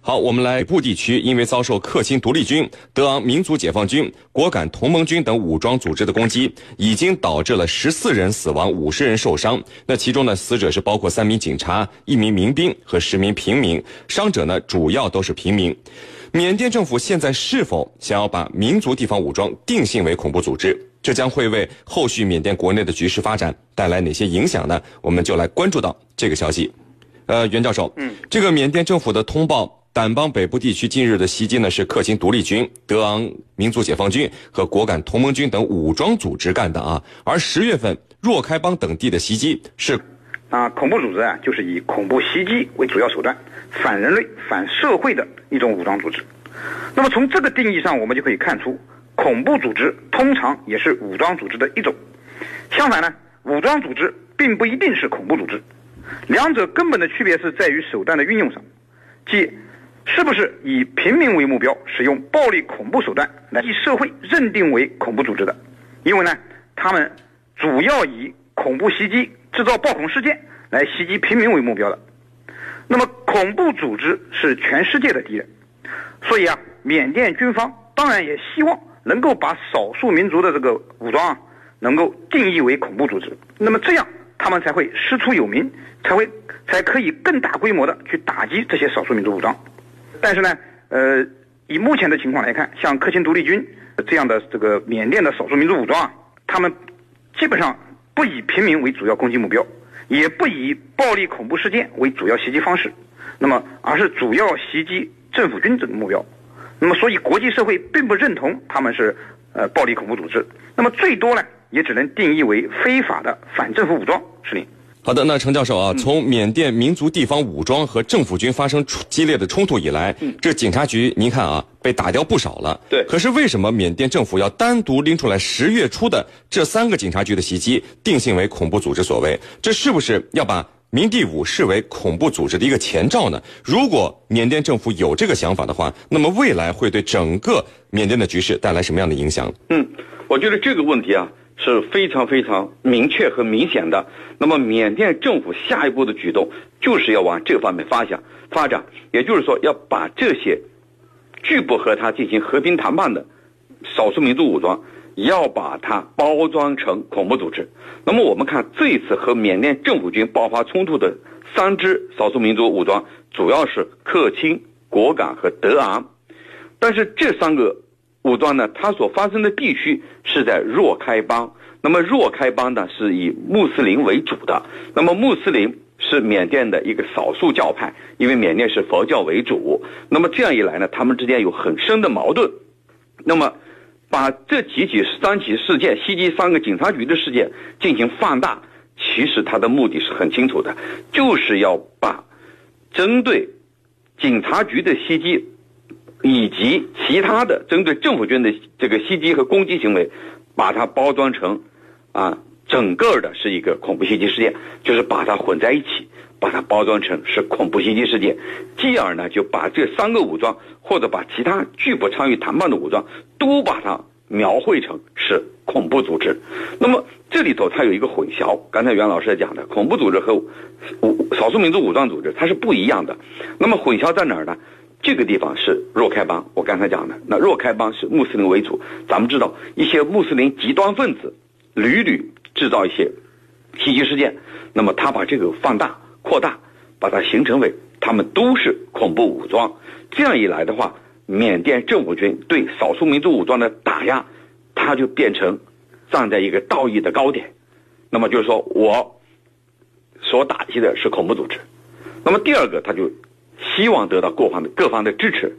好，我们来北部地区，因为遭受克钦独立军、德昂民族解放军、果敢同盟军等武装组织的攻击，已经导致了十四人死亡、五十人受伤。那其中呢，死者是包括三名警察、一名民兵和十名平民，伤者呢主要都是平民。缅甸政府现在是否想要把民族地方武装定性为恐怖组织？这将会为后续缅甸国内的局势发展带来哪些影响呢？我们就来关注到这个消息。呃，袁教授，嗯，这个缅甸政府的通报，掸邦北部地区近日的袭击呢是克钦独立军、德昂民族解放军和果敢同盟军等武装组织干的啊。而十月份若开邦等地的袭击是，啊，恐怖组织啊，就是以恐怖袭击为主要手段，反人类、反社会的一种武装组织。那么从这个定义上，我们就可以看出。恐怖组织通常也是武装组织的一种，相反呢，武装组织并不一定是恐怖组织，两者根本的区别是在于手段的运用上，即是不是以平民为目标，使用暴力恐怖手段来以社会认定为恐怖组织的，因为呢，他们主要以恐怖袭击、制造暴恐事件来袭击平民为目标的，那么恐怖组织是全世界的敌人，所以啊，缅甸军方当然也希望。能够把少数民族的这个武装啊，能够定义为恐怖组织，那么这样他们才会师出有名，才会才可以更大规模的去打击这些少数民族武装。但是呢，呃，以目前的情况来看，像克钦独立军这样的这个缅甸的少数民族武装啊，他们基本上不以平民为主要攻击目标，也不以暴力恐怖事件为主要袭击方式，那么而是主要袭击政府军这个目标。那么，所以国际社会并不认同他们是，呃，暴力恐怖组织。那么最多呢，也只能定义为非法的反政府武装势力。好的，那程教授啊，从缅甸民族地方武装和政府军发生激烈的冲突以来，这警察局您看啊，被打掉不少了。对。可是为什么缅甸政府要单独拎出来十月初的这三个警察局的袭击，定性为恐怖组织所为？这是不是要把？民地武视为恐怖组织的一个前兆呢？如果缅甸政府有这个想法的话，那么未来会对整个缅甸的局势带来什么样的影响？嗯，我觉得这个问题啊是非常非常明确和明显的。那么缅甸政府下一步的举动就是要往这方面发展，发展，也就是说要把这些拒不和他进行和平谈判的少数民族武装。要把它包装成恐怖组织。那么我们看这一次和缅甸政府军爆发冲突的三支少数民族武装，主要是克钦、果敢和德昂。但是这三个武装呢，它所发生的地区是在若开邦。那么若开邦呢，是以穆斯林为主的。那么穆斯林是缅甸的一个少数教派，因为缅甸是佛教为主。那么这样一来呢，他们之间有很深的矛盾。那么。把这几起三起事件袭击三个警察局的事件进行放大，其实他的目的是很清楚的，就是要把针对警察局的袭击以及其他的针对政府军的这个袭击和攻击行为，把它包装成啊整个的是一个恐怖袭击事件，就是把它混在一起，把它包装成是恐怖袭击事件，继而呢就把这三个武装或者把其他拒不参与谈判的武装。都把它描绘成是恐怖组织，那么这里头它有一个混淆。刚才袁老师讲的，恐怖组织和武少数民族武装组织它是不一样的。那么混淆在哪儿呢？这个地方是若开邦，我刚才讲的，那若开邦是穆斯林为主。咱们知道一些穆斯林极端分子屡屡制造一些袭击事件，那么他把这个放大扩大，把它形成为他们都是恐怖武装。这样一来的话。缅甸政府军对少数民族武装的打压，他就变成站在一个道义的高点，那么就是说我所打击的是恐怖组织，那么第二个他就希望得到各方的各方的支持，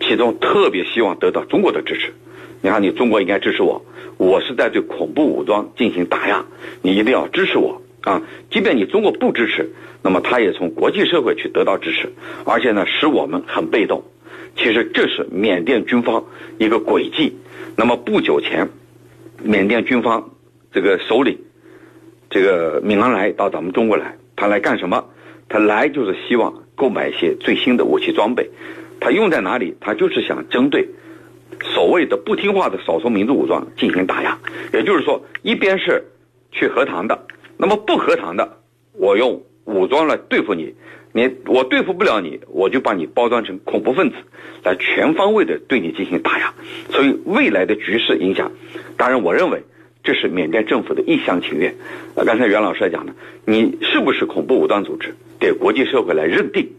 其中特别希望得到中国的支持。你看，你中国应该支持我，我是在对恐怖武装进行打压，你一定要支持我啊！即便你中国不支持，那么他也从国际社会去得到支持，而且呢，使我们很被动。其实这是缅甸军方一个诡计。那么不久前，缅甸军方这个首领这个敏昂莱到咱们中国来，他来干什么？他来就是希望购买一些最新的武器装备。他用在哪里？他就是想针对所谓的不听话的少数民族武装进行打压。也就是说，一边是去和谈的，那么不和谈的，我用武装来对付你，你我对付不了你，我就把你包装成恐怖分子，来全方位的对你进行打压。所以未来的局势影响，当然我认为这是缅甸政府的一厢情愿。呃，刚才袁老师讲的，你是不是恐怖武装组织，得国际社会来认定，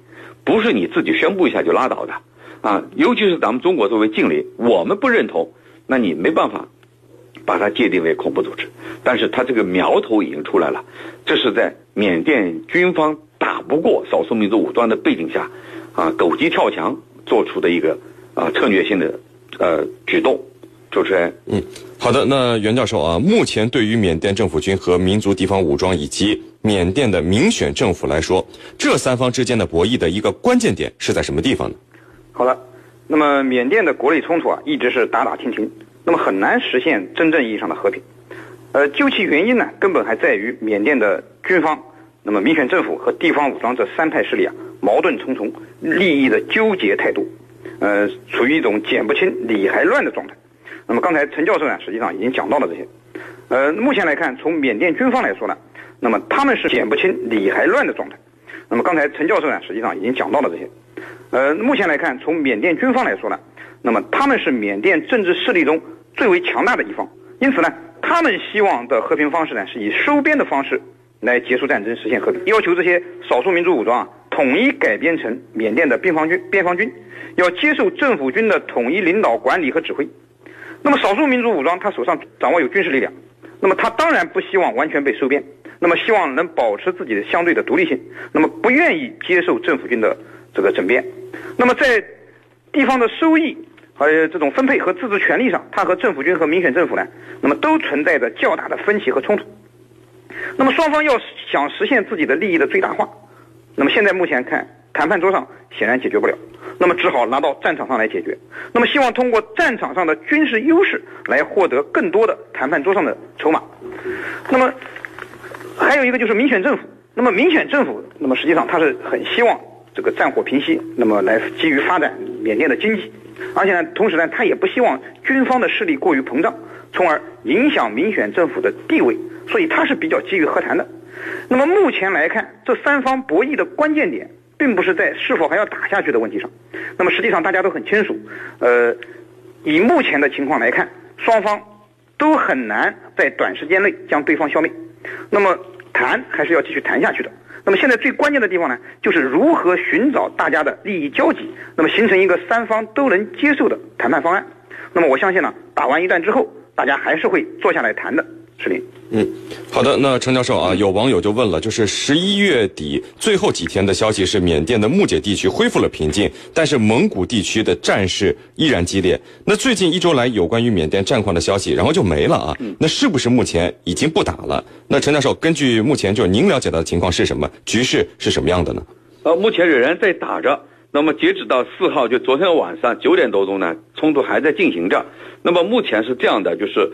不是你自己宣布一下就拉倒的。啊，尤其是咱们中国作为近邻，我们不认同，那你没办法把它界定为恐怖组织。但是它这个苗头已经出来了，这是在缅甸军方打不过少数民族武装的背景下，啊，狗急跳墙做出的一个啊策略性的呃举动。主持人，嗯，好的，那袁教授啊，目前对于缅甸政府军和民族地方武装以及缅甸的民选政府来说，这三方之间的博弈的一个关键点是在什么地方呢？好的，那么缅甸的国内冲突啊，一直是打打停停，那么很难实现真正意义上的和平。呃，究其原因呢，根本还在于缅甸的军方、那么民选政府和地方武装这三派势力啊，矛盾重重，利益的纠结态度，呃，处于一种剪不清理还乱的状态。那么刚才陈教授呢，实际上已经讲到了这些。呃，目前来看，从缅甸军方来说呢，那么他们是剪不清理还乱的状态。那么刚才陈教授呢，实际上已经讲到了这些。呃，目前来看，从缅甸军方来说呢，那么他们是缅甸政治势力中最为强大的一方，因此呢，他们希望的和平方式呢，是以收编的方式来结束战争，实现和平，要求这些少数民族武装啊，统一改编成缅甸的边防军，边防军要接受政府军的统一领导管理和指挥。那么少数民族武装他手上掌握有军事力量，那么他当然不希望完全被收编，那么希望能保持自己的相对的独立性，那么不愿意接受政府军的这个整编。那么在地方的收益还有这种分配和自治权利上，他和政府军和民选政府呢，那么都存在着较大的分歧和冲突。那么双方要想实现自己的利益的最大化，那么现在目前看谈判桌上显然解决不了，那么只好拿到战场上来解决。那么希望通过战场上的军事优势来获得更多的谈判桌上的筹码。那么还有一个就是民选政府，那么民选政府，那么实际上他是很希望。这个战火平息，那么来基于发展缅甸的经济，而且呢，同时呢，他也不希望军方的势力过于膨胀，从而影响民选政府的地位，所以他是比较基于和谈的。那么目前来看，这三方博弈的关键点，并不是在是否还要打下去的问题上。那么实际上大家都很清楚，呃，以目前的情况来看，双方都很难在短时间内将对方消灭。那么谈还是要继续谈下去的。那么现在最关键的地方呢，就是如何寻找大家的利益交集，那么形成一个三方都能接受的谈判方案。那么我相信呢，打完一战之后，大家还是会坐下来谈的。是林，嗯，好的。那陈教授啊，有网友就问了，就是十一月底最后几天的消息是，缅甸的木姐地区恢复了平静，但是蒙古地区的战事依然激烈。那最近一周来有关于缅甸战况的消息，然后就没了啊。那是不是目前已经不打了？那陈教授，根据目前就是您了解到的情况是什么？局势是什么样的呢？呃，目前仍然在打着。那么截止到四号，就昨天晚上九点多钟呢，冲突还在进行着。那么目前是这样的，就是。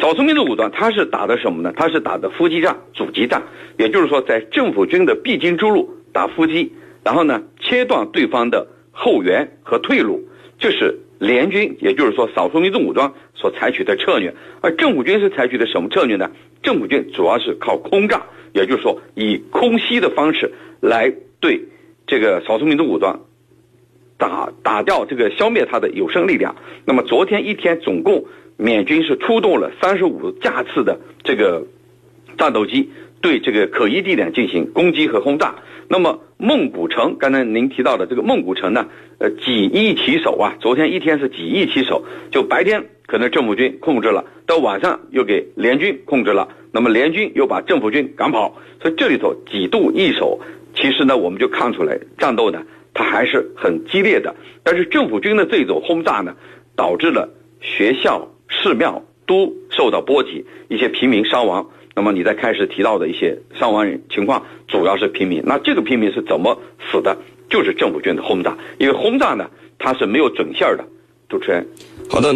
少数民族武装，他是打的什么呢？他是打的伏击战、阻击战，也就是说，在政府军的必经之路打伏击，然后呢，切断对方的后援和退路，这是联军，也就是说少数民族武装所采取的策略。而政府军是采取的什么策略呢？政府军主要是靠空战，也就是说以空袭的方式来对这个少数民族武装打打掉这个消灭他的有生力量。那么昨天一天总共。缅军是出动了三十五架次的这个战斗机，对这个可疑地点进行攻击和轰炸。那么孟古城，刚才您提到的这个孟古城呢，呃，几易其手啊。昨天一天是几易其手，就白天可能政府军控制了，到晚上又给联军控制了，那么联军又把政府军赶跑，所以这里头几度易手。其实呢，我们就看出来战斗呢，它还是很激烈的。但是政府军的这种轰炸呢，导致了学校。寺庙都受到波及，一些平民伤亡。那么你在开始提到的一些伤亡情况，主要是平民。那这个平民是怎么死的？就是政府军的轰炸，因为轰炸呢，它是没有准线的。主持人，好的。